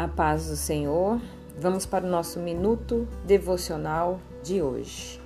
A paz do Senhor. Vamos para o nosso minuto devocional de hoje.